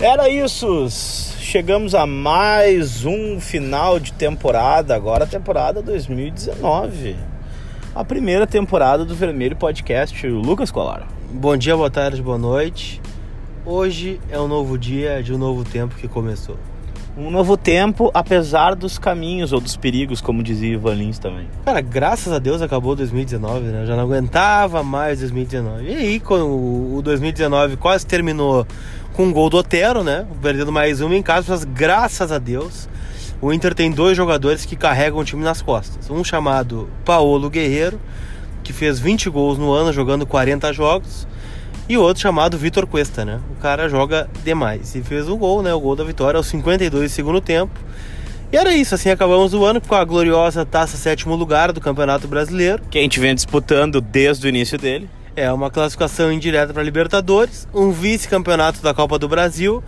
Era isso. Chegamos a mais um final de temporada, agora a temporada 2019. A primeira temporada do Vermelho Podcast, o Lucas Colar. Bom dia, boa tarde, boa noite. Hoje é um novo dia de um novo tempo que começou. Um novo tempo, apesar dos caminhos ou dos perigos, como dizia Ivan Lins também. Cara, graças a Deus acabou 2019, né? Eu já não aguentava mais 2019. E aí, quando o 2019 quase terminou com um gol do Otero, né? Perdendo mais uma em casa, mas graças a Deus, o Inter tem dois jogadores que carregam o time nas costas. Um chamado Paulo Guerreiro, que fez 20 gols no ano jogando 40 jogos, e outro chamado Vitor Cuesta, né? O cara joga demais e fez o gol, né? O gol da vitória aos 52 do segundo tempo. E era isso, assim acabamos o ano com a gloriosa taça sétimo lugar do Campeonato Brasileiro. Que a gente vem disputando desde o início dele. É uma classificação indireta para Libertadores, um vice-campeonato da Copa do Brasil.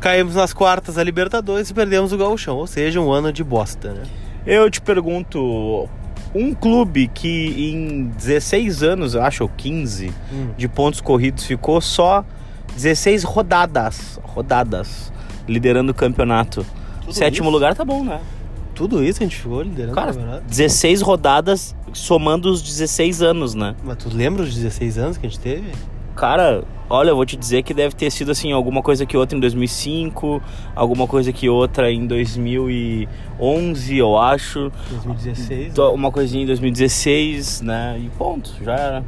Caímos nas quartas da Libertadores e perdemos o Gauchão, ou seja, um ano de bosta, né? Eu te pergunto, um clube que em 16 anos, eu acho, ou 15, hum. de pontos corridos ficou só 16 rodadas, rodadas, liderando o campeonato. Tudo Sétimo isso? lugar tá bom, né? Tudo isso a gente ficou liderando Cara, o campeonato? 16 rodadas somando os 16 anos, né? Mas tu lembra os 16 anos que a gente teve? Cara, olha, eu vou te dizer que deve ter sido assim, alguma coisa que outra em 2005, alguma coisa que outra em 2011, eu acho. 2016. Né? Uma coisinha em 2016, né? E ponto, já era.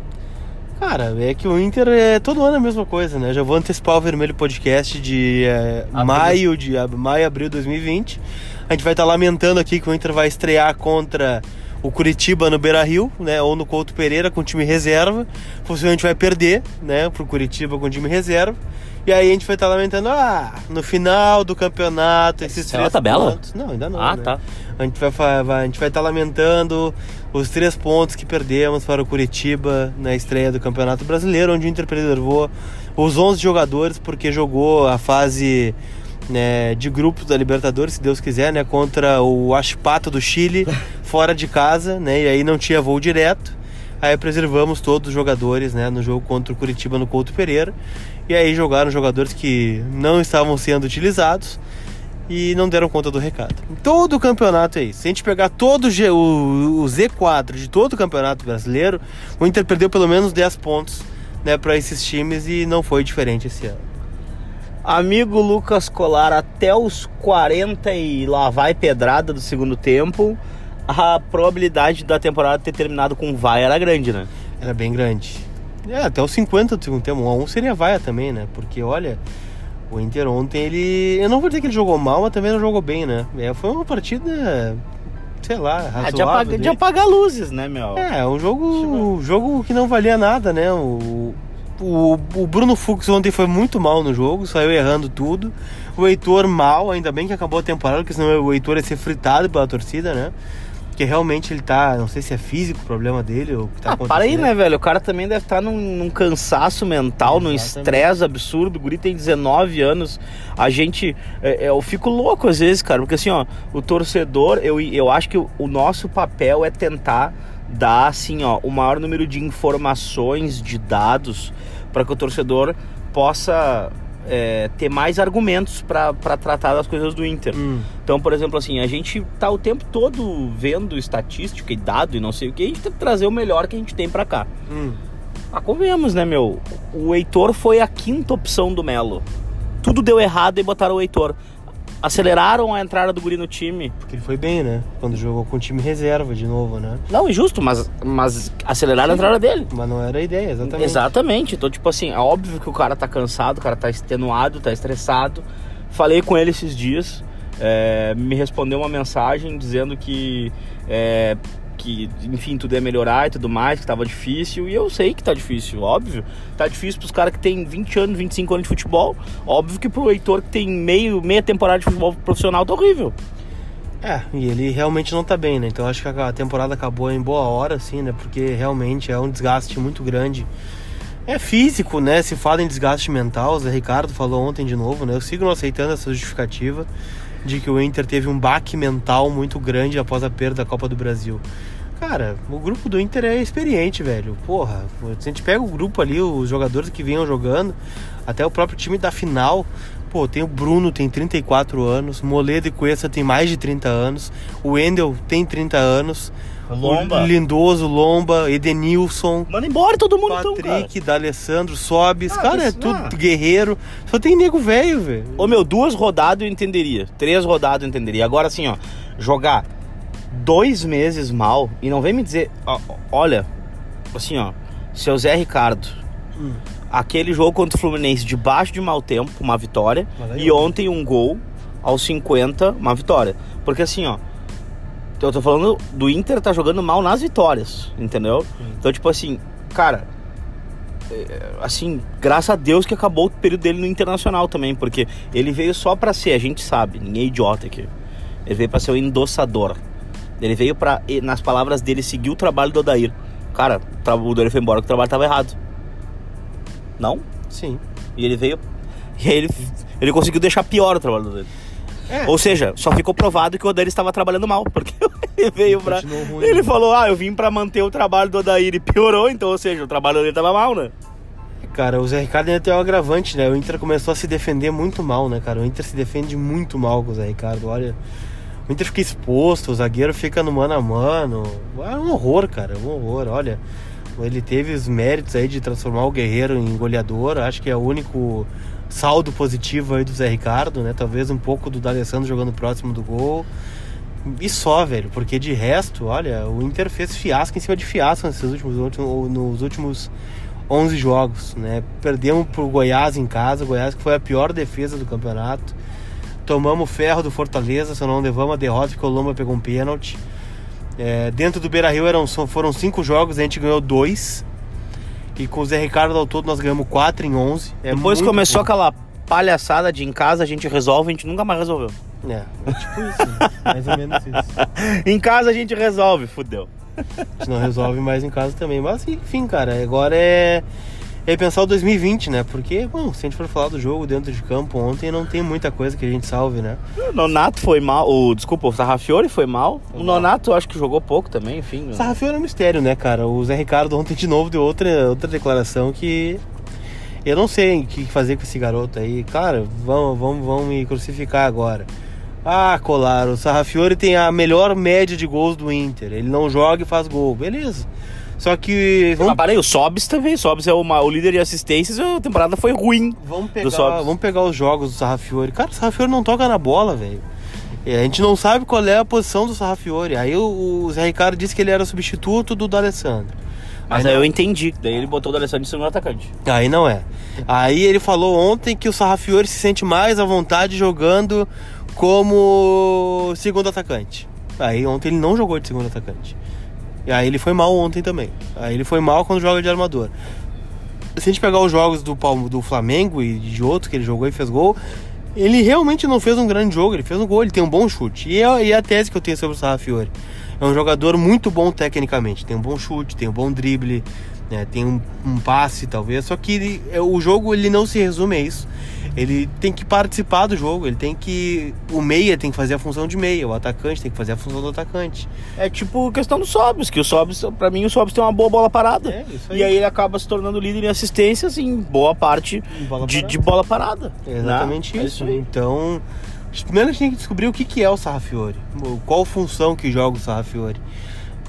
Cara, é que o Inter é todo ano a mesma coisa, né? Já vou antecipar o Vermelho Podcast de é, maio, de maio, abril de 2020. A gente vai estar tá lamentando aqui que o Inter vai estrear contra o Curitiba no Beira Rio, né? Ou no Couto Pereira com time reserva. Possivelmente vai perder, né? Pro Curitiba com time reserva. E aí a gente vai estar tá lamentando, ah, no final do campeonato, esses três tabela? pontos. Não, ainda não. Ah, né? tá. A gente vai, vai, a gente vai estar tá lamentando os três pontos que perdemos para o Curitiba na estreia do Campeonato Brasileiro, onde o Inter preservou os 11 jogadores porque jogou a fase né, de grupos da Libertadores, se Deus quiser, né, contra o Ashpato do Chile, fora de casa, né, e aí não tinha voo direto. Aí preservamos todos os jogadores, né, no jogo contra o Curitiba no Couto Pereira. E aí jogaram jogadores que não estavam sendo utilizados e não deram conta do recado. Todo o campeonato é isso. Se a gente pegar todo o, Z4 de todo o campeonato brasileiro, o Inter perdeu pelo menos 10 pontos né, para esses times e não foi diferente esse ano. Amigo Lucas Colar, até os 40 e lá vai pedrada do segundo tempo, a probabilidade da temporada ter terminado com vai era grande, né? Era bem grande. É, até os 50 do segundo tempo. Um a um seria vaia também, né? Porque, olha, o Inter ontem, ele... Eu não vou dizer que ele jogou mal, mas também não jogou bem, né? É, foi uma partida, sei lá, razoável. Ah, de, apagar, de apagar luzes, né, meu? É, um jogo, um jogo que não valia nada, né? O, o, o Bruno Fux ontem foi muito mal no jogo, saiu errando tudo. O Heitor mal, ainda bem que acabou a temporada, porque senão o Heitor ia ser fritado pela torcida, né? Porque realmente ele tá, não sei se é físico o problema dele ou o que tá ah, acontecendo. Para aí, né, velho? O cara também deve estar tá num, num, cansaço mental, Exatamente. num estresse absurdo. O guri tem 19 anos. A gente. É, é, eu fico louco às vezes, cara, porque assim, ó, o torcedor, eu, eu acho que o, o nosso papel é tentar dar assim, ó, o maior número de informações, de dados para que o torcedor possa é, ter mais argumentos para tratar das coisas do Inter. Hum. Então, por exemplo, assim, a gente tá o tempo todo vendo estatística e dado e não sei o que, a gente tem que trazer o melhor que a gente tem para cá. Hum. Ah, convenhamos, né, meu? O Heitor foi a quinta opção do Melo. Tudo deu errado e botaram o Heitor aceleraram a entrada do Guri no time. Porque ele foi bem, né? Quando jogou com o time reserva de novo, né? Não, injusto, mas, mas aceleraram Sim, a entrada dele. Mas não era a ideia, exatamente. Exatamente. Então, tipo assim, é óbvio que o cara tá cansado, o cara tá extenuado, tá estressado. Falei com ele esses dias. É, me respondeu uma mensagem dizendo que é, que, enfim, tudo ia melhorar e tudo mais, que tava difícil. E eu sei que tá difícil, óbvio. Tá difícil pros caras que tem 20 anos, 25 anos de futebol. Óbvio que pro Heitor que tem meio, meia temporada de futebol profissional tá horrível. É, e ele realmente não tá bem, né? Então acho que a temporada acabou em boa hora, assim, né? Porque realmente é um desgaste muito grande. É físico, né? Se fala em desgaste mental, o Zé Ricardo falou ontem de novo, né? Eu sigo não aceitando essa justificativa de que o Inter teve um baque mental muito grande após a perda da Copa do Brasil. Cara, o grupo do Inter é experiente, velho. Porra, se a gente pega o grupo ali, os jogadores que vinham jogando, até o próprio time da final, pô, tem o Bruno, tem 34 anos, Moledo e Cuesta tem mais de 30 anos, o Wendel tem 30 anos, Lomba. o Lindoso, Lomba, Edenilson, Manda embora todo mundo então, cara. Patrick, D'Alessandro, Sobis, Ah, cara, é tudo ah. guerreiro, só tem nego velho, velho. Ô meu, duas rodadas eu entenderia. Três rodadas eu entenderia. Agora assim, ó, jogar dois meses mal e não vem me dizer, ó, olha, assim, ó, seu Zé Ricardo, Hum. aquele jogo contra o Fluminense debaixo de mau tempo, uma vitória, e eu- ontem um gol aos 50, uma vitória. Porque assim, ó, eu tô falando do Inter tá jogando mal nas vitórias, entendeu? Então, tipo assim, cara, é, assim, graças a Deus que acabou o período dele no Internacional também, porque ele veio só pra ser, a gente sabe, ninguém é idiota aqui. Ele veio pra ser o endossador. Ele veio pra, e, nas palavras dele, seguir o trabalho do Odair. Cara, o Odair foi embora que o trabalho tava errado. Não? Sim. E ele veio. E aí ele, ele conseguiu deixar pior o trabalho dele. É. Ou seja, só ficou provado que o Odair estava trabalhando mal, porque ele veio pra. Ruim, Ele né? falou: Ah, eu vim pra manter o trabalho do Odair e piorou, então, ou seja, o trabalho dele tava mal, né? Cara, o Zé Ricardo ainda tem um agravante, né? O Inter começou a se defender muito mal, né, cara? O Inter se defende muito mal com o Zé Ricardo. Olha, o Inter fica exposto, o zagueiro fica no mano a mano. É um horror, cara, um horror. Olha, ele teve os méritos aí de transformar o Guerreiro em goleador. Acho que é o único saldo positivo aí do Zé Ricardo, né? Talvez um pouco do D'Alessandro jogando próximo do gol. E só, velho, porque de resto, olha, o Inter fez fiasco em cima de fiasco nesses últimos- nos últimos 11 jogos, né? Perdemos pro Goiás em casa, o Goiás que foi a pior defesa do campeonato. Tomamos ferro do Fortaleza, só não levamos a derrota porque o Lomba pegou um pênalti. É, dentro do Beira Rio eram, foram cinco jogos, a gente ganhou dois. E com o Zé Ricardo ao todo nós ganhamos 4 em 11. É Depois começou pouco. aquela palhaçada de em casa a gente resolve, a gente nunca mais resolveu. É, é tipo isso, né? mais ou menos isso. Em casa a gente resolve, fudeu. A gente não resolve mais em casa também. Mas enfim, cara, agora é, é pensar o 2020, né? Porque, bom, se a gente for falar do jogo dentro de campo ontem, não tem muita coisa que a gente salve, né? O Nonato foi mal, o, desculpa, o Sarrafiore foi mal. O. Nonato acho que jogou pouco também, enfim. Sarrafiori é um mistério, né, cara? O Zé Ricardo ontem de novo deu outra, outra declaração que. Eu não sei o que fazer com esse garoto aí. Cara, vão, vão, vão me crucificar agora. Ah, Colar, o Sarrafiore tem a melhor média de gols do Inter. Ele não joga e faz gol. Beleza. Só que. Mas parei, o Sobs também, o Sobs é o, ma- o líder de assistências, a temporada foi ruim. Vamos pegar, vamos pegar os jogos do Sarrafiore. Cara, o Sarrafiore não toca na bola, velho. E a gente não sabe qual é a posição do Sarrafiore. Aí o, o Zé Ricardo disse que ele era o substituto do D'Alessandro. Mas Aí aí eu entendi, daí ele botou o D'Alessandro de segundo atacante. Aí não é. Aí ele falou ontem que o Sarrafiore se sente mais à vontade jogando como segundo atacante. Aí ontem ele não jogou de segundo atacante. E aí ele foi mal ontem também. Aí ele foi mal quando joga de armador. Se a gente pegar os jogos do, do Flamengo e de outros que ele jogou e fez gol, ele realmente não fez um grande jogo, ele fez um gol, ele tem um bom chute. E é, e é a tese que eu tenho sobre o Sarrafiore. É um jogador muito bom tecnicamente, tem um bom chute, tem um bom drible, né, tem um, um passe talvez, só que ele- é, o jogo ele não se resume a isso. Ele tem que participar do jogo, ele tem que. O meia tem que fazer a função de meia, o atacante tem que fazer a função do atacante. É tipo questão do Sobs, que o Sobs, pra mim, o Sobs tem uma boa bola parada. É, isso E aí ele acaba se tornando líder em assistências em boa parte Bola de, de bola parada. É exatamente né? É isso. aí. Então, primeiro a gente tem que descobrir o que, que é o Sarrafiore. Qual função que joga o Sarrafiore.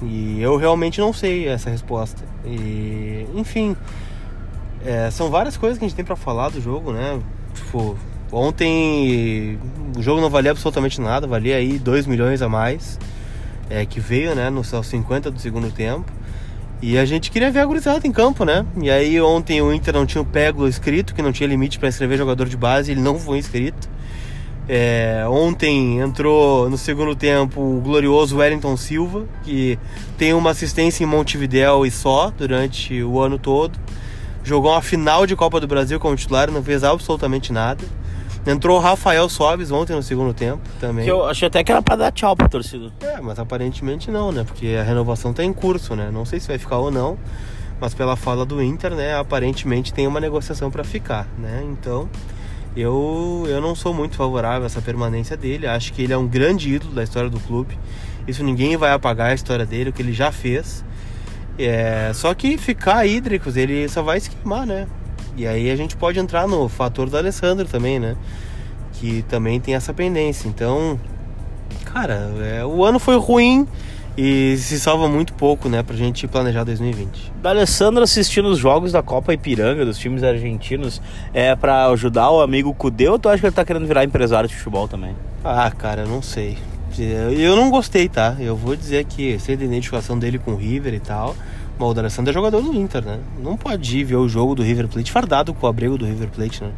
E eu realmente não sei essa resposta. E, enfim, é, são várias coisas que a gente tem pra falar do jogo, né? Tipo, ontem o jogo não valia absolutamente nada, valia aí 2 milhões a mais. É, que veio, né, nos aos 50 do segundo tempo. E a gente queria ver a gurizada em campo, né? E aí ontem o Inter não tinha o Peglo escrito, que não tinha limite para escrever jogador de base, ele não foi inscrito. É, ontem entrou no segundo tempo o glorioso Wellington Silva, que tem uma assistência em Montevidéu e só durante o ano todo. Jogou uma final de Copa do Brasil como titular, não fez absolutamente nada. Entrou o Rafael Sobes ontem no segundo tempo também. Que eu achei até que era pra dar tchau pra torcida. É, mas aparentemente não, né? Porque a renovação tá em curso, né? Não sei se vai ficar ou não, mas pela fala do Inter, né? Aparentemente tem uma negociação para ficar, né? Então, eu, eu não sou muito favorável a essa permanência dele. Acho que ele é um grande ídolo da história do clube. Isso ninguém vai apagar a história dele, o que ele já fez. É, só que ficar hídricos, ele só vai se queimar, né? E aí a gente pode entrar no fator do Alessandro também, né? que também tem essa pendência. Então, cara, é, o ano foi ruim e se salva muito pouco, né, pra gente planejar 2020. Da Alessandro assistindo os jogos da Copa Ipiranga, dos times argentinos, é para ajudar o amigo Cudeu ou tu acha que ele tá querendo virar empresário de futebol também? Ah, cara, eu não sei. Eu não gostei, tá? Eu vou dizer que sei da identificação dele com o River e tal. Mas o é jogador do Inter, né? Não pode ir ver o jogo do River Plate fardado com o abrigo do River Plate, né?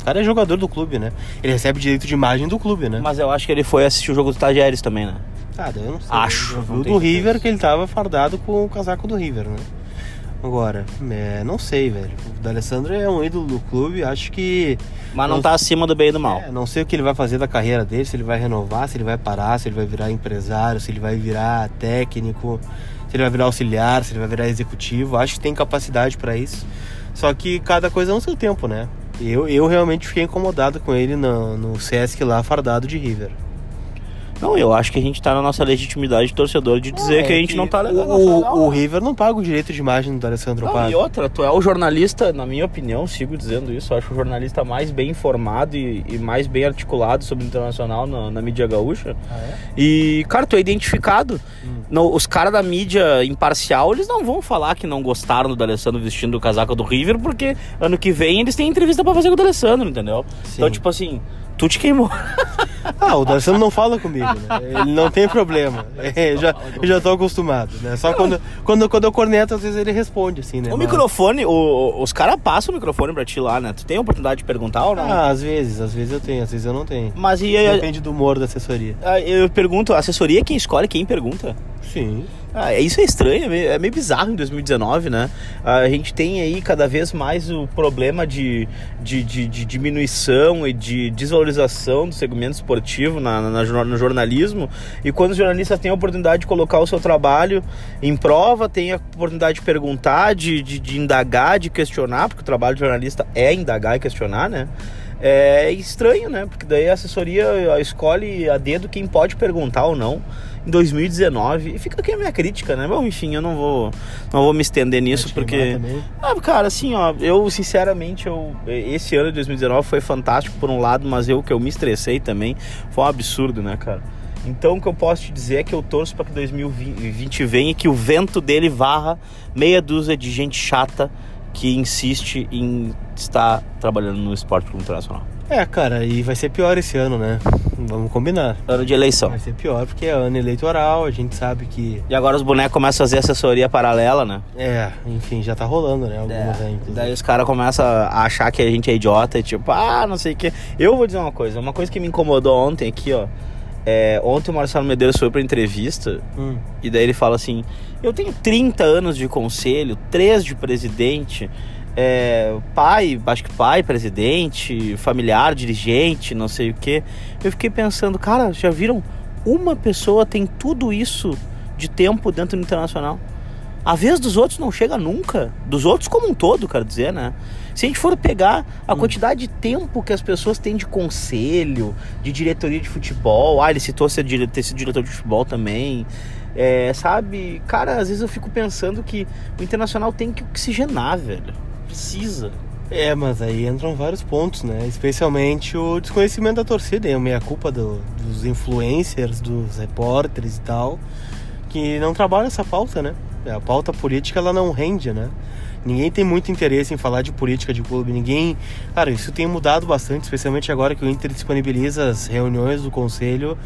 O cara é jogador do clube, né? Ele recebe direito de imagem do clube, né? Mas eu acho que ele foi assistir o jogo do Tajeres também, né? Ah, eu não sei. Acho. Vi do River que ele tava fardado com o casaco do River, né? Agora, é, não sei, velho. O D'Alessandro é um ídolo do clube, acho que. Mas não, não tá acima do bem e do mal. É, não sei o que ele vai fazer da carreira dele, se ele vai renovar, se ele vai parar, se ele vai virar empresário, se ele vai virar técnico, se ele vai virar auxiliar, se ele vai virar executivo. Acho que tem capacidade para isso. Só que cada coisa no seu tempo, né? Eu, eu realmente fiquei incomodado com ele no, no Sesc lá, fardado de River. Não, eu acho que a gente tá na nossa legitimidade de torcedor de dizer é, que a gente que não tá legal. O, o, River não paga o direito de imagem do Alessandro não, E outra, tu é o jornalista, na minha opinião, sigo dizendo isso, eu acho o jornalista mais bem informado e, e mais bem articulado sobre o internacional na, na mídia gaúcha. Ah, é? E, cara, tu é identificado. Hum. No, os caras da mídia imparcial, eles não vão falar que não gostaram do Alessandro vestindo o casaco do River, porque ano que vem eles têm entrevista pra fazer com o Alessandro, entendeu? Sim. Então, tipo assim, tu te queimou. Ah, o D'Alessandro não fala comigo, né? Ele não tem problema. É, já, eu já tô acostumado, né? Só quando, quando, quando eu corneto, às vezes ele responde, assim, né? O Mas... microfone, o, os caras passam o microfone pra ti lá, né? Tu tem a oportunidade de perguntar ou não? Ah, às vezes, às vezes eu tenho, às vezes eu não tenho. Mas e Depende do humor da assessoria. Ah, eu pergunto, a assessoria é quem escolhe, quem pergunta? Sim. Ah, isso é estranho, é meio, é meio, bizarro em 2019, né? A gente tem aí cada vez mais o problema de, de, de, de diminuição e de desvalorização do segmento esportivo na, na, no jornalismo. E quando os jornalistas têm a oportunidade de colocar o seu trabalho em prova, têm a oportunidade de perguntar, de, de, de indagar, de questionar, porque o trabalho de jornalista é indagar e questionar, né? É estranho, né? Porque daí a assessoria escolhe a dedo quem pode perguntar ou não em 2019. E fica aqui a minha crítica, né? Bom, enfim, eu não vou, não vou me estender nisso porque. Ah, cara, assim, ó, eu sinceramente, eu, esse ano de 2019 foi fantástico por um lado, mas eu que eu me estressei também. Foi um absurdo, né, cara? Então o que eu posso te dizer é que eu torço para que 2020 venha e que o vento dele varra meia dúzia de gente chata que insiste em estar trabalhando no esporte internacional. É, cara, e vai ser pior esse ano, né? Vamos combinar. Ano de eleição. Vai ser pior porque é ano eleitoral, a gente sabe que. E agora os bonecos começam a fazer assessoria paralela, né? É, enfim, já tá rolando, né? Algumas é. aí, Daí os caras começam a achar que a gente é idiota e tipo, ah, não sei o quê. Eu vou dizer uma coisa, uma coisa que me incomodou ontem aqui, ó. É, ontem o Marcelo Medeiros foi pra entrevista hum. e daí ele fala assim: Eu tenho 30 anos de conselho, 3 de presidente é, pai, acho que pai, presidente, familiar, dirigente, não sei o que. Eu fiquei pensando, cara, já viram? Uma pessoa tem tudo isso de tempo dentro do internacional. A vez dos outros não chega nunca. Dos outros como um todo, quero dizer, né? Se a gente for pegar a hum. quantidade de tempo que as pessoas têm de conselho, de diretoria de futebol, ah, ele citou ser, ter sido diretor de futebol também. É, sabe, cara, às vezes eu fico pensando que o internacional tem que oxigenar, velho precisa. É, mas aí entram vários pontos, né? Especialmente o desconhecimento da torcida, e a meia culpa do, dos influencers, dos repórteres e tal, que não trabalham essa pauta, né? A pauta política ela não rende, né? Ninguém tem muito interesse em falar de política de clube. Ninguém. Cara, isso tem mudado bastante, especialmente agora que o Inter disponibiliza as reuniões do conselho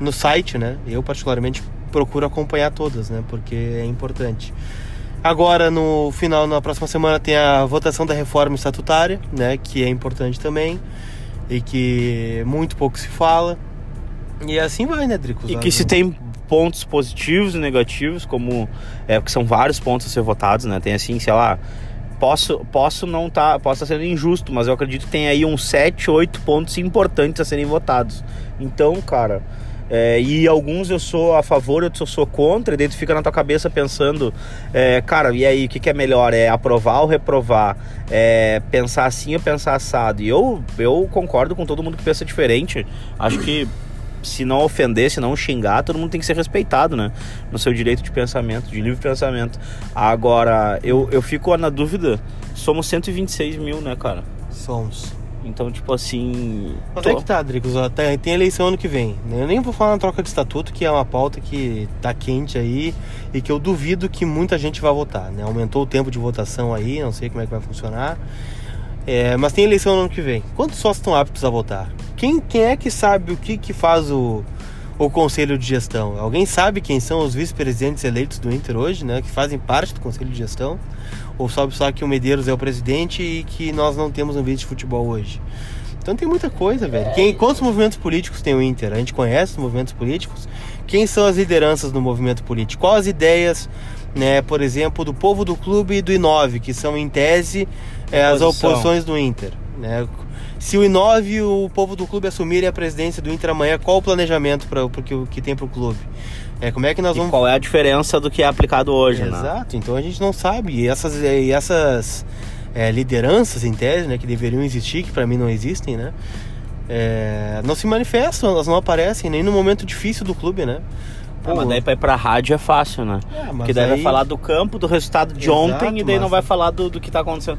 no site, né? Eu, particularmente, procuro acompanhar todas, né? Porque é importante. Agora, no final, na próxima semana, tem a votação da reforma estatutária, né, que é importante também e que muito pouco se fala. E assim vai, né, Drico? E que se tem pontos positivos e negativos, como é, porque são vários pontos a ser votados, né? Tem assim, sei lá, posso posso não tá, posso estar sendo injusto, mas eu acredito que tem aí uns 7, 8 pontos importantes a serem votados. Então, cara, é, e alguns eu sou a favor, outros eu sou contra, e daí tu fica na tua cabeça pensando, é, cara, e aí, o que, que, é melhor? É aprovar ou reprovar? É pensar assim ou pensar assado? E eu, eu concordo com todo mundo que pensa diferente. Acho que se não ofender, se não xingar, todo mundo tem que ser respeitado, né? No seu direito de pensamento, de livre pensamento. Agora, eu, eu fico na dúvida, somos 126 mil, né, cara? Somos. Então, tipo assim. Onde é que tá, Dricos? Tem, tem eleição ano que vem. Eu nem vou falar na troca de estatuto, que é uma pauta que tá quente aí e que eu duvido que muita gente vai votar. Né? Aumentou o tempo de votação aí, não sei como é que vai funcionar. É, mas tem eleição no ano que vem. Quantos sócios estão aptos a votar? Quem, quem é que sabe o que, que faz o, o conselho de gestão? Alguém sabe quem são os vice-presidentes eleitos do Inter hoje, né? Que fazem parte do conselho de gestão? Ou sabe só que o Medeiros é o presidente e que nós não temos um vice de futebol hoje? Então tem muita coisa, velho. Quem, quantos movimentos políticos tem o Inter? A gente conhece os movimentos políticos? Quem são as lideranças do movimento político? Quais as ideias, né, por exemplo, do povo do clube e do Inove, que são em tese é, as oposições do Inter? Né? Se o Inove e o povo do clube assumirem a presidência do Inter amanhã, qual o planejamento para o que, que tem para o clube? É, como é que nós e vamos. Qual é a diferença do que é aplicado hoje, né? Exato, então a gente não sabe. E essas, e essas é, lideranças, em tese, né, que deveriam existir, que para mim não existem, né? É, não se manifestam, elas não aparecem nem no momento difícil do clube, né? Pô, ah, mas daí pra ir pra rádio é fácil, né? É, Porque daí aí... vai falar do campo, do resultado de Exato, ontem e daí mas... não vai falar do, do que tá acontecendo.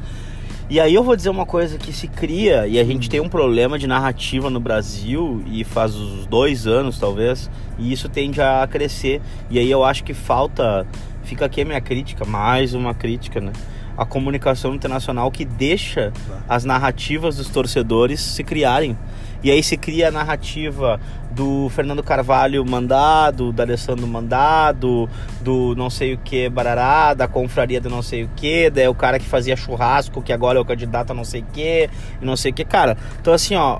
E aí eu vou dizer uma coisa que se cria, e a gente tem um problema de narrativa no Brasil, e faz uns dois anos talvez, e isso tende a crescer. E aí eu acho que falta, fica aqui a minha crítica, mais uma crítica, né? A comunicação internacional que deixa as narrativas dos torcedores se criarem. E aí se cria a narrativa do Fernando Carvalho mandado, da Alessandro mandado, do não sei o que barará, da confraria do não sei o que, daí o cara que fazia churrasco, que agora é o candidato a não sei o que, e não sei o que. Cara, então assim, ó,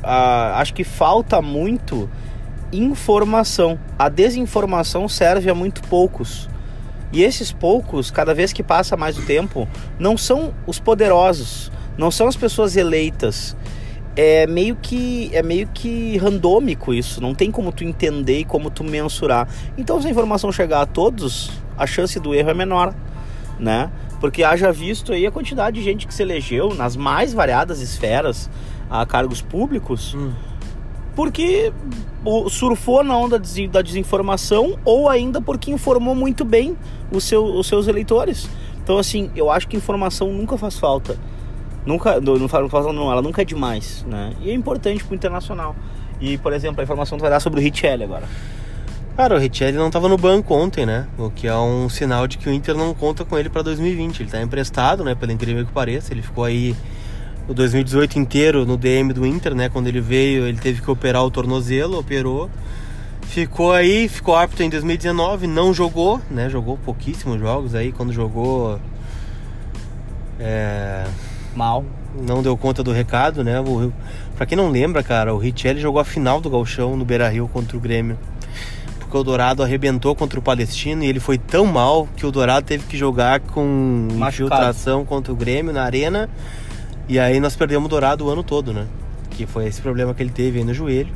acho que falta muito informação. A desinformação serve a muito poucos. E esses poucos, cada vez que passa mais o tempo, não são os poderosos, não são as pessoas eleitas é meio que é meio que randômico isso, não tem como tu entender e como tu mensurar. Então se a informação chegar a todos, a chance do erro é menor, né? Porque haja visto aí a quantidade de gente que se elegeu nas mais variadas esferas a cargos públicos. Hum. Porque surfou na onda da desinformação ou ainda porque informou muito bem os, seu, os seus eleitores. Então, assim, eu acho que informação nunca faz falta. Nunca, não falo não, ela nunca é demais, né? E é importante pro internacional. E, por exemplo, a informação que vai dar sobre o Richelli agora. Cara, o Richelli não estava no banco ontem, né? O que é um sinal de que o Inter não conta com ele para 2020. Ele está emprestado, né? Pelo incrível que pareça. Ele ficou aí o 2018 inteiro no DM do Inter, né? Quando ele veio, ele teve que operar o tornozelo, operou. Ficou aí, ficou apto em 2019, não jogou, né? Jogou pouquíssimos jogos aí. Quando jogou. É Mal. Não deu conta do recado, né? O, pra quem não lembra, cara, o Richelli jogou a final do Galchão no Beira Rio contra o Grêmio. Porque o Dourado arrebentou contra o Palestino e ele foi tão mal que o Dourado teve que jogar com Machucado. infiltração contra o Grêmio na arena. E aí nós perdemos o Dourado o ano todo, né? Que foi esse problema que ele teve aí no joelho.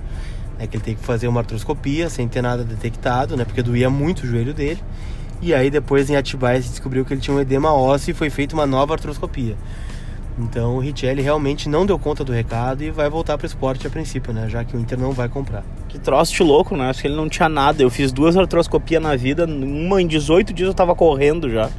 É que ele teve que fazer uma artroscopia sem ter nada detectado, né? Porque doía muito o joelho dele. E aí depois em Atibaia se descobriu que ele tinha um edema ósseo e foi feita uma nova artroscopia. Então o Richelli realmente não deu conta do recado e vai voltar para o esporte a princípio, né? Já que o Inter não vai comprar. Que troço de louco, né? Acho que ele não tinha nada. Eu fiz duas artroscopias na vida, uma em 18 dias eu tava correndo já.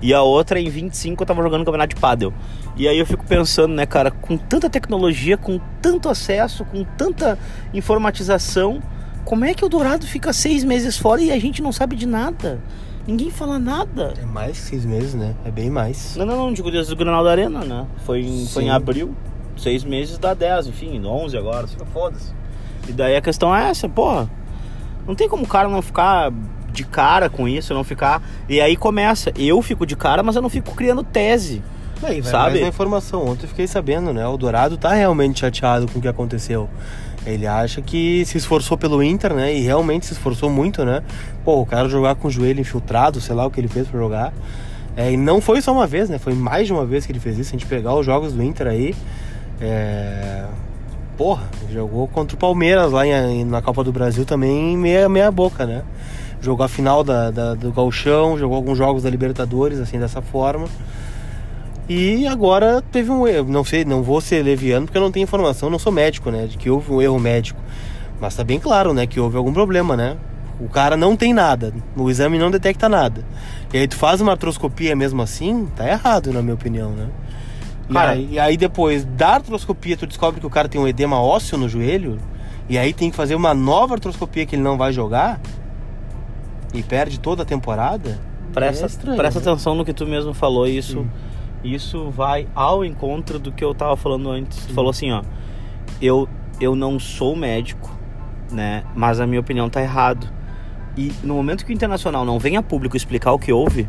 E a outra em 25 eu tava jogando campeonato de pádel. E aí eu fico pensando, né, cara, com tanta tecnologia, com tanto acesso, com tanta informatização, como é que o Dourado fica seis meses fora e a gente não sabe de nada? Ninguém fala nada. É mais que seis meses, né? É bem mais. Não, não, não. Digo desde o Granal da Arena, né? Foi em, foi em abril. Seis meses dá dez, enfim, onze agora. Foda-se. E daí a questão é essa, porra. Não tem como o cara não ficar de cara com isso, não ficar. E aí começa. Eu fico de cara, mas eu não fico criando tese. Aí, sabe? Mais informação. Ontem eu fiquei sabendo, né? O Dourado tá realmente chateado com o que aconteceu. Ele acha que se esforçou pelo Inter, né? E realmente se esforçou muito, né? Pô, o cara jogar com o joelho infiltrado, sei lá o que ele fez para jogar. É, e não foi só uma vez, né? Foi mais de uma vez que ele fez isso. A gente pegar os jogos do Inter aí. É... Porra, jogou contra o Palmeiras lá em, na Copa do Brasil também meia, meia boca, né? Jogou a final da, da, do Galchão, jogou alguns jogos da Libertadores, assim, dessa forma. E agora teve um erro. Não sei, não vou ser leviano porque eu não tenho informação, não sou médico, né? De que houve um erro médico. Mas tá bem claro, né? Que houve algum problema, né? O cara não tem nada, o exame não detecta nada. E aí tu faz uma artroscopia mesmo assim, tá errado, na minha opinião, né? Cara, e, aí, e aí depois da artroscopia tu descobre que o cara tem um edema ósseo no joelho, e aí tem que fazer uma nova artroscopia que ele não vai jogar e perde toda a temporada. presta, é estranho, presta né? atenção no que tu mesmo falou, isso Hum. Isso vai ao encontro do que eu tava falando antes. Tu falou assim, ó, eu eu não sou médico, né, mas a minha opinião tá errado. E no momento que o internacional não vem a público explicar o que houve,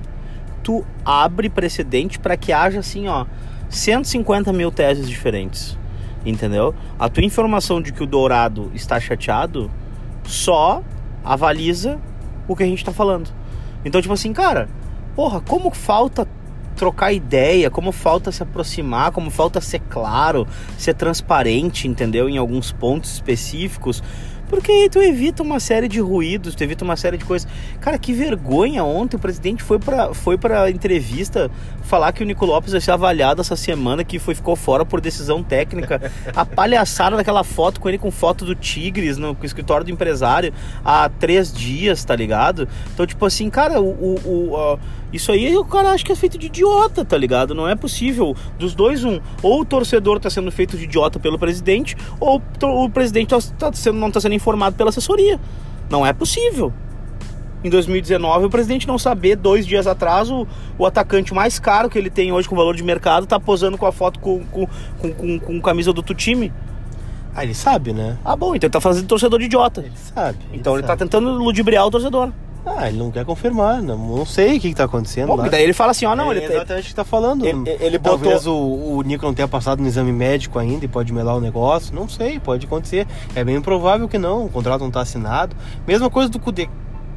tu abre precedente para que haja assim, ó, 150 mil teses diferentes. Entendeu? A tua informação de que o Dourado está chateado só avaliza o que a gente tá falando. Então, tipo assim, cara, porra, como falta trocar ideia, como falta se aproximar, como falta ser claro, ser transparente, entendeu? Em alguns pontos específicos. Porque aí tu evita uma série de ruídos, tu evita uma série de coisas. Cara, que vergonha ontem o presidente foi pra, foi pra entrevista falar que o Nico Lopes vai ser avaliado essa semana, que foi, ficou fora por decisão técnica. A palhaçada daquela foto com ele com foto do Tigres no escritório do empresário há três dias, tá ligado? Então, tipo assim, cara, o, o, o, isso aí o cara acha que é feito de idiota, tá ligado? Não é possível. Dos dois, um. Ou o torcedor tá sendo feito de idiota pelo presidente, ou o presidente tá, tá sendo, não tá sendo informado pela assessoria. Não é possível. Em 2019, o presidente não saber, dois dias atrás, o, o atacante mais caro que ele tem hoje com valor de mercado tá posando com a foto com, com, com, com, com camisa do outro time. Ah, ele sabe, né? Ah, bom, então ele tá fazendo torcedor de idiota. Ele sabe. Então ele tá sabe. tentando ludibriar o torcedor. Ah, ele não quer confirmar, não, não sei o que, que tá acontecendo. Bom, lá. daí ele fala assim, ó, não, é ele, exatamente o que tá falando. ele- ele botou- Talvez o, o Nico não tenha passado no exame médico ainda e pode melar o negócio. Não sei, pode acontecer. É bem provável que não. O contrato não tá assinado. Mesma coisa do Cudê.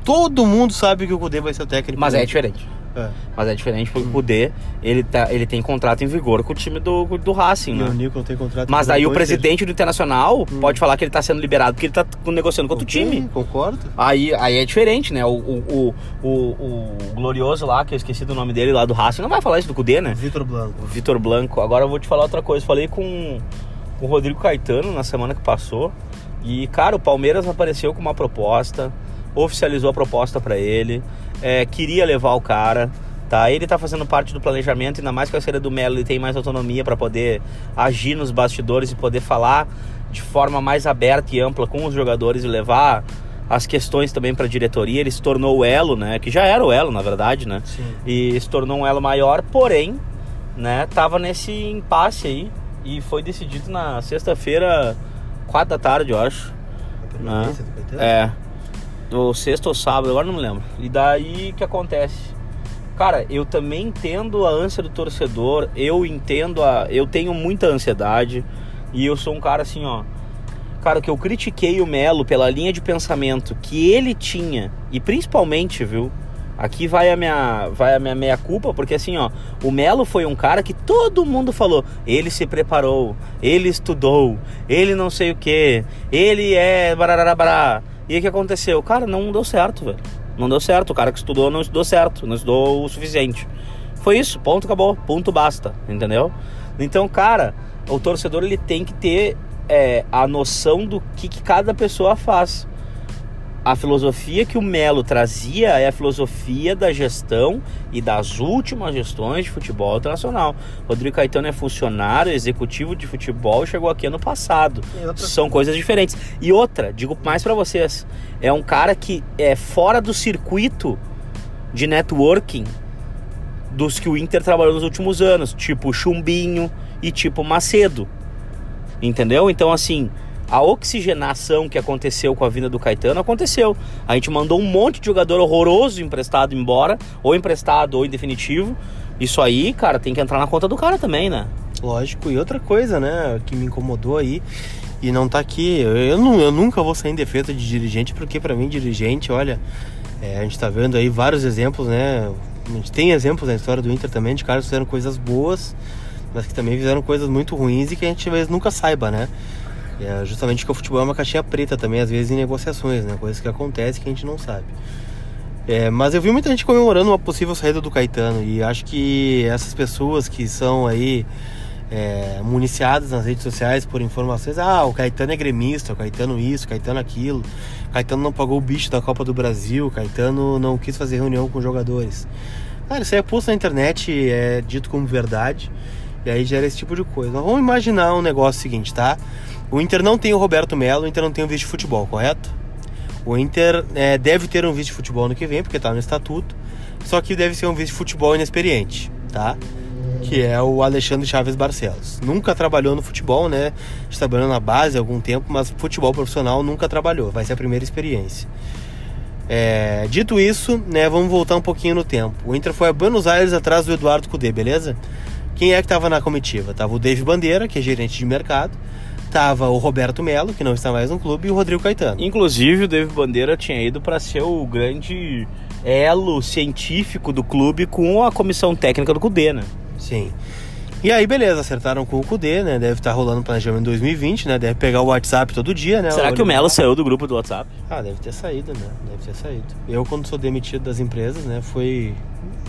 Todo mundo sabe que o Cudê vai ser o técnico. Mas é diferente. É. Mas é diferente porque o Kudê, ele, tá, ele tem contrato em vigor com o time do, do Racing, E o né? Nico tem contrato. Mas com daí o presidente do Internacional pode falar que ele tá sendo liberado porque ele tá negociando com outro Ok, time. Concordo. Aí, aí é diferente, né? O, o, o, o, o glorioso lá, que eu esqueci do nome dele lá do Racing, não vai falar isso do Kudê, né? Vitor Blanco. Vitor Blanco. Agora eu vou te falar outra coisa. Falei com o Rodrigo Caetano na semana que passou. E, cara, o Palmeiras apareceu com uma proposta, oficializou a proposta pra ele, é, queria levar o cara. Tá, ele tá fazendo parte do planejamento, ainda mais com a saída do Melo, ele tem mais autonomia pra poder agir nos bastidores e poder falar de forma mais aberta e ampla com os jogadores e levar as questões também pra diretoria. Ele se tornou o elo, né? Que já era o elo, na verdade, né? Sim. e se tornou um elo maior, porém, né, tava nesse impasse aí e foi decidido na sexta-feira, quatro da tarde, eu acho. A do Caetano? É. Ou sexta ou sábado, agora não me lembro. E daí que acontece? Cara, eu também entendo a ânsia do torcedor, eu entendo a. Eu tenho muita ansiedade e eu sou um cara assim, ó. Cara, que eu critiquei o Melo pela linha de pensamento que ele tinha, e principalmente, viu? Aqui vai a minha vai a minha meia culpa, porque assim, ó, o Melo foi um cara que todo mundo falou, ele se preparou, ele estudou, ele não sei o que, ele é barararabara. E o que aconteceu? Cara, não deu certo, velho. Não deu certo, o cara que estudou não estudou certo, não estudou o suficiente. Foi isso, ponto, acabou, ponto, basta, entendeu? Então, cara, o torcedor ele tem que ter é, a noção do que, que cada pessoa faz. A filosofia que o Melo trazia é a filosofia da gestão e das últimas gestões de futebol internacional. Rodrigo Caetano é funcionário executivo de futebol chegou aqui ano passado. São coisas diferentes. E outra, digo mais pra vocês, é um cara que é fora do circuito de networking dos que o Inter trabalhou nos últimos anos, tipo Chumbinho e tipo Macedo. Entendeu? Então, assim, a oxigenação que aconteceu com a vinda do Caetano aconteceu. A gente mandou um monte de jogador horroroso emprestado embora, ou emprestado ou em definitivo. Isso aí, cara, tem que entrar na conta do cara também, né? Lógico, e outra coisa, né, que me incomodou aí e não tá aqui, eu, não, eu nunca vou sair em defesa de dirigente, porque pra mim dirigente, olha, é, a gente tá vendo aí vários exemplos, né, a gente tem exemplos na história do Inter também de caras que fizeram coisas boas, mas que também fizeram coisas muito ruins e que a gente vezes nunca saiba, né. É justamente que o futebol é uma caixinha preta também, às vezes em negociações, né, coisas que acontecem que a gente não sabe. É, mas eu vi muita gente comemorando uma possível saída do Caetano e acho que essas pessoas que são aí é, municiadas nas redes sociais por informações, ah, o Caetano é gremista, o Caetano isso, o Caetano aquilo, o Caetano não pagou o bicho da Copa do Brasil, o Caetano não quis fazer reunião com jogadores. Cara, isso aí é posto na internet, é dito como verdade. E aí gera esse tipo de coisa. Mas vamos imaginar um negócio seguinte, tá? O Inter não tem o Roberto Melo, o Inter não tem o vice de futebol, correto? O Inter é, deve ter um vice de futebol no que vem, porque tá no estatuto. Só que deve ser um vice de futebol inexperiente, tá? Que é o Alexandre Chaves Barcelos. Nunca trabalhou no futebol, né? Está trabalhando na base há algum tempo, mas futebol profissional nunca trabalhou. Vai ser a primeira experiência. É, dito isso, né, vamos voltar um pouquinho no tempo. O Inter foi a Buenos Aires atrás do Eduardo Cudê, beleza? Quem é que estava na comitiva? Tava o Dave Bandeira, que é gerente de mercado. Tava o Roberto Melo, que não está mais no clube, e o Rodrigo Caetano. Inclusive, o Dave Bandeira tinha ido para ser o grande elo científico do clube com a comissão técnica do Cudê, né? Sim. E aí, beleza, acertaram com o Cudê, né? Deve estar rolando planejamento em 2020, né? Deve pegar o WhatsApp todo dia, né? Será que o Melo saiu do grupo do WhatsApp? Ah, deve ter saído, né? Deve ter saído. Eu, quando sou demitido das empresas, né? Foi.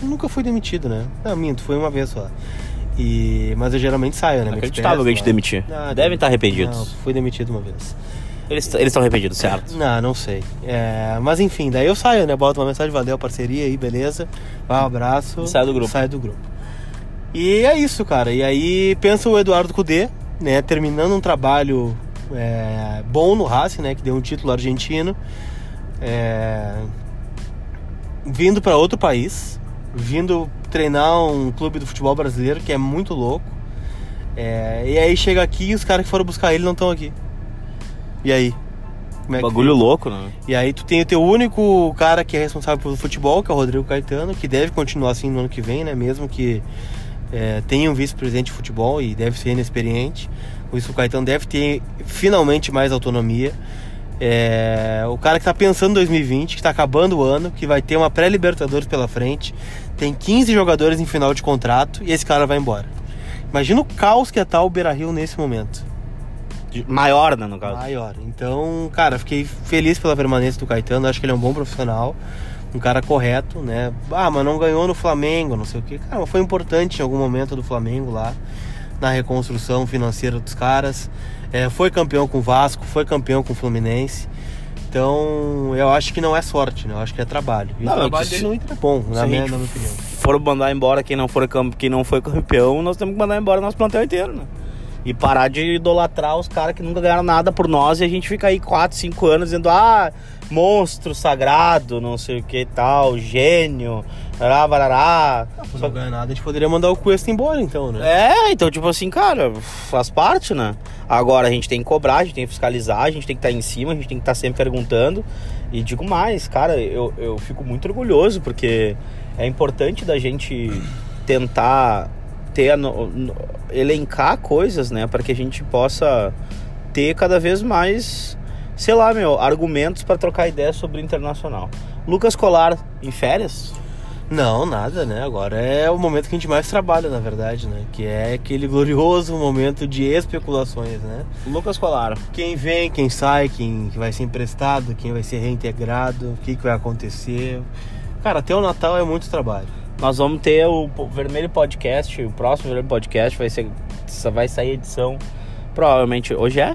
Nunca fui demitido, né? Não, minto, foi uma vez só. E... Mas eu geralmente saio, né? Acreditável alguém te despeço, demitir. Ah, Devem estar Não, arrependidos. fui demitido uma vez. Eles eles estão arrependidos, certo? Não, não sei. É, mas enfim, daí eu saio, né? Boto uma mensagem, valeu, parceria aí, beleza. Um abraço. E sai do grupo. Sai do grupo. E é isso, cara. E aí pensa o Eduardo Cudê, né? Terminando um trabalho é, bom no Racing, né? Que deu um título argentino. É, vindo para outro país. Vindo treinar um clube do futebol brasileiro que é muito louco. É, e aí chega aqui e os caras que foram buscar ele não estão aqui. E aí? Como é Bagulho louco, né? e aí tu tem o teu único cara que é responsável pelo futebol, que é o Rodrigo Caetano, que deve continuar assim no ano que vem, né? Mesmo que é, tenha um vice-presidente de futebol e deve ser inexperiente. Por isso o Caetano deve ter finalmente mais autonomia. É, o cara que tá pensando em 2020, que tá acabando o ano, que vai ter uma pré-Libertadores pela frente, tem 15 jogadores em final de contrato e esse cara vai embora. Imagina o caos que é tá o Beira Rio nesse momento. Maior, né, no caso. Maior. Então, cara, fiquei feliz pela permanência do Caetano. Acho que ele é um bom profissional, um cara correto, né? Ah, mas não ganhou no Flamengo, não sei o quê. Cara, mas foi importante em algum momento do Flamengo lá, na reconstrução financeira dos caras. É, foi campeão com o Vasco, foi campeão com o Fluminense. Então, eu acho que não é sorte, né? Eu acho que é trabalho. E Não, trabalho dele se- Inter é bom, na minha, na minha opinião. for mandar embora quem não, for, quem não foi campeão, nós temos que mandar embora nosso plantel inteiro, né? E parar de idolatrar os caras que nunca ganharam nada por nós e a gente fica aí 4, 5 anos dizendo, ah, monstro sagrado, não sei o que tal, gênio, ará, barará. Se não ganhar nada, a gente poderia mandar o Cuesta embora, então, né? É, então, tipo assim, cara, faz parte, né? Agora a gente tem que cobrar, a gente tem que fiscalizar, a gente tem que estar em cima, a gente tem que estar sempre perguntando. E digo mais, cara, eu, eu fico muito orgulhoso, porque é importante da gente tentar ter elencar coisas, né, para que a gente possa ter cada vez mais, sei lá, meu, argumentos para trocar ideias sobre o internacional. Lucas Colar em férias? Não, nada, né? Agora é o momento que a gente mais trabalha, na verdade, né? Que é aquele glorioso momento de especulações, né? Lucas Colar. Quem vem, quem sai, quem vai ser emprestado, quem vai ser reintegrado, o que, que vai acontecer. Cara, até o Natal é muito trabalho. Nós vamos ter o Vermelho Podcast, o próximo Vermelho Podcast vai ser vai sair edição provavelmente hoje é.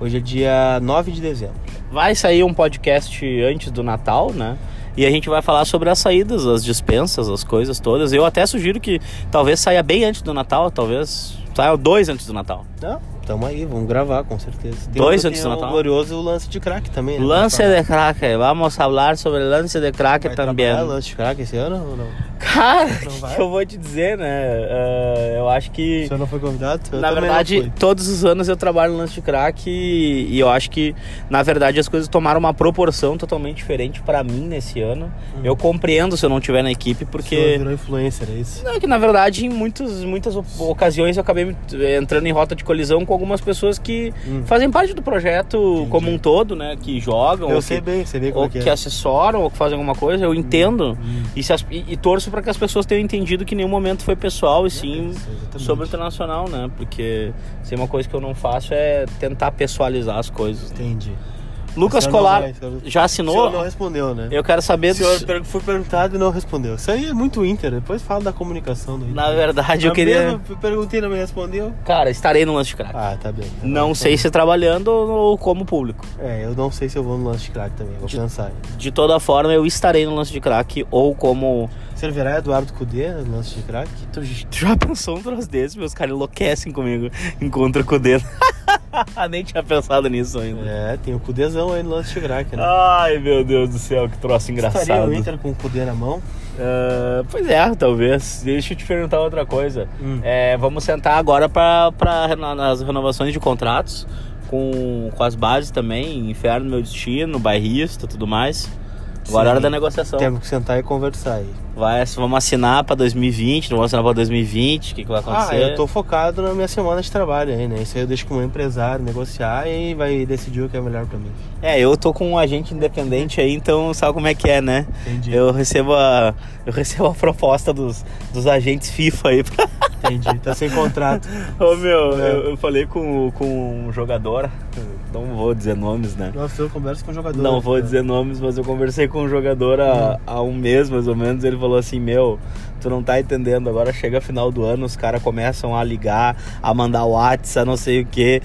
Hoje é dia 9 de dezembro. Vai sair um podcast antes do Natal, né? E a gente vai falar sobre as saídas, as dispensas, as coisas todas. Eu até sugiro que talvez saia bem antes do Natal, talvez saia dois antes do Natal. Não, tamo aí, vamos gravar, com certeza. Dois o- antes tem do o Natal? glorioso lance de crack também, né? Lance de crack, vamos falar sobre lance de crack Vai também. trabalhar lance de crack esse ano ou não? Cara, o vai? que eu vou te dizer, né? Ah, eu acho que senhor não foi convidado? Eu na verdade, todos os anos eu trabalho no lance de crack e, e eu acho que, na verdade, as coisas tomaram uma proporção totalmente diferente pra mim nesse ano. Eu compreendo se eu não estiver na equipe, porque. virou influencer, é isso? Não, é que na verdade, em muitos, muitas ocasiões eu acabei me- entrando em rota de colisão com algumas pessoas que Hum. fazem parte do projeto como um todo, né? Que jogam, Eu ou sei que, bem, sei bem como ou é que que é. assessoram, ou que fazem alguma coisa, eu entendo. Hum. E, se e- e torço para que as pessoas tenham entendido que nenhum momento foi pessoal e sim exatamente. sobre o internacional, né? Porque se uma coisa que eu não faço é tentar pessoalizar as coisas. né? Lucas senhor Colar vai, o senhor- já O senhor assinou? não respondeu, né? Eu quero saber O senhor per- foi perguntado e não respondeu. Isso aí é muito Inter. Depois fala da comunicação do Inter. Na verdade, eu Na queria... eu perguntei e não me respondeu. Cara, estarei no lance de crack. Ah, tá bem. tá não bom, sei se trabalhando ou como público. É, eu não sei se eu vou no lance de crack também. Vou pensar. ainda. De toda forma, eu estarei no lance de crack ou como. Servirá Eduardo Cudê no lance de crack? Tu tu já pensou um troço desse? Meus caras enlouquecem comigo. Encontra o dedo. Nem tinha pensado nisso ainda. É, tem o Cudezão aí no lance de né? Ai, meu Deus do céu, que troço Estaria engraçado. o Inter com o Cudê na mão? Ah, pois é, talvez. Deixa eu te perguntar outra coisa. Hum. É, vamos sentar agora para as renovações de contratos com, com as bases também, Inferno Meu Destino, Bairrista tudo mais. Agora é hora da negociação. Temos que sentar e conversar aí. Vai, vamos assinar para 2020, não vamos assinar para 2020, o que, que vai acontecer? Ah, eu tô focado na minha semana de trabalho aí, né? Isso aí eu deixo com o meu empresário negociar e vai decidir o que é melhor pra mim. É, eu tô com um agente independente aí, então sabe como é que é, né? Entendi. Eu recebo a, eu recebo a proposta dos, dos agentes FIFA aí. pra- Entendi. Tá sem contrato. Ô meu, É. eu, eu falei com, com um jogador, não vou dizer nomes, né? Nossa, eu converso com o jogador. Não vou né? dizer nomes, mas eu conversei com um jogador há, há um mês mais ou menos. Ele falou assim: Meu, tu não tá entendendo. Agora chega final do ano, os caras começam a ligar, a mandar WhatsApp, não sei o que,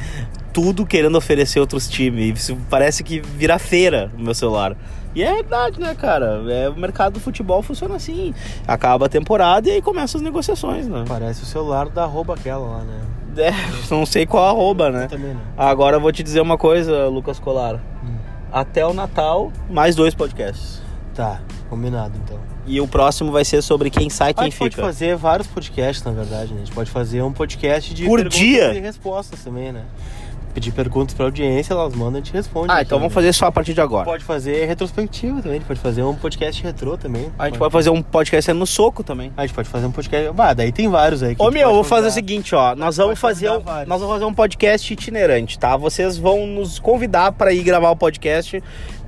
tudo querendo oferecer outros times. Isso parece que vira feira no meu celular. E é verdade, né, cara? É, o mercado do futebol funciona assim. Acaba a temporada e aí começam as negociações, né? Parece o celular da arroba aquela lá, né? É, não sei qual arroba, né? Eu também não. Agora eu vou te dizer uma coisa, Lucas Colar. Hum. Até o Natal, mais dois podcasts. Tá, combinado então. E o próximo vai ser sobre quem sai e a quem gente pode fica. fazer vários podcasts, na verdade. Né? A gente pode fazer um podcast de Por perguntas dia? e respostas também, né? Pedir perguntas pra audiência, elas mandam e a gente responde. Ah, então vamos fazer só a partir de agora. Pode fazer retrospectiva também, a gente pode fazer um podcast retrô também. A gente pode fazer um podcast no soco também. A gente pode fazer um podcast. Ah, daí tem vários aí. Ô meu, eu vou fazer o seguinte, ó. Nós vamos fazer, um, vários. nós vamos fazer um podcast itinerante, tá? Vocês vão nos convidar para ir gravar o podcast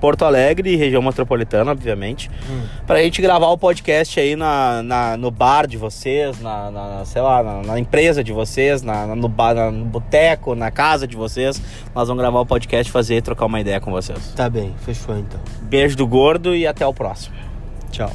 Porto Alegre, região metropolitana, obviamente. Hum. Pra gente gravar o podcast aí na, na- no bar de vocês, na, na- sei lá, na, na empresa de vocês, na, no, bar, no boteco, na casa de vocês. Nós vamos gravar o podcast, fazer e trocar uma ideia com vocês. Tá bem, fechou então. Beijo do gordo e até o próximo. Tchau.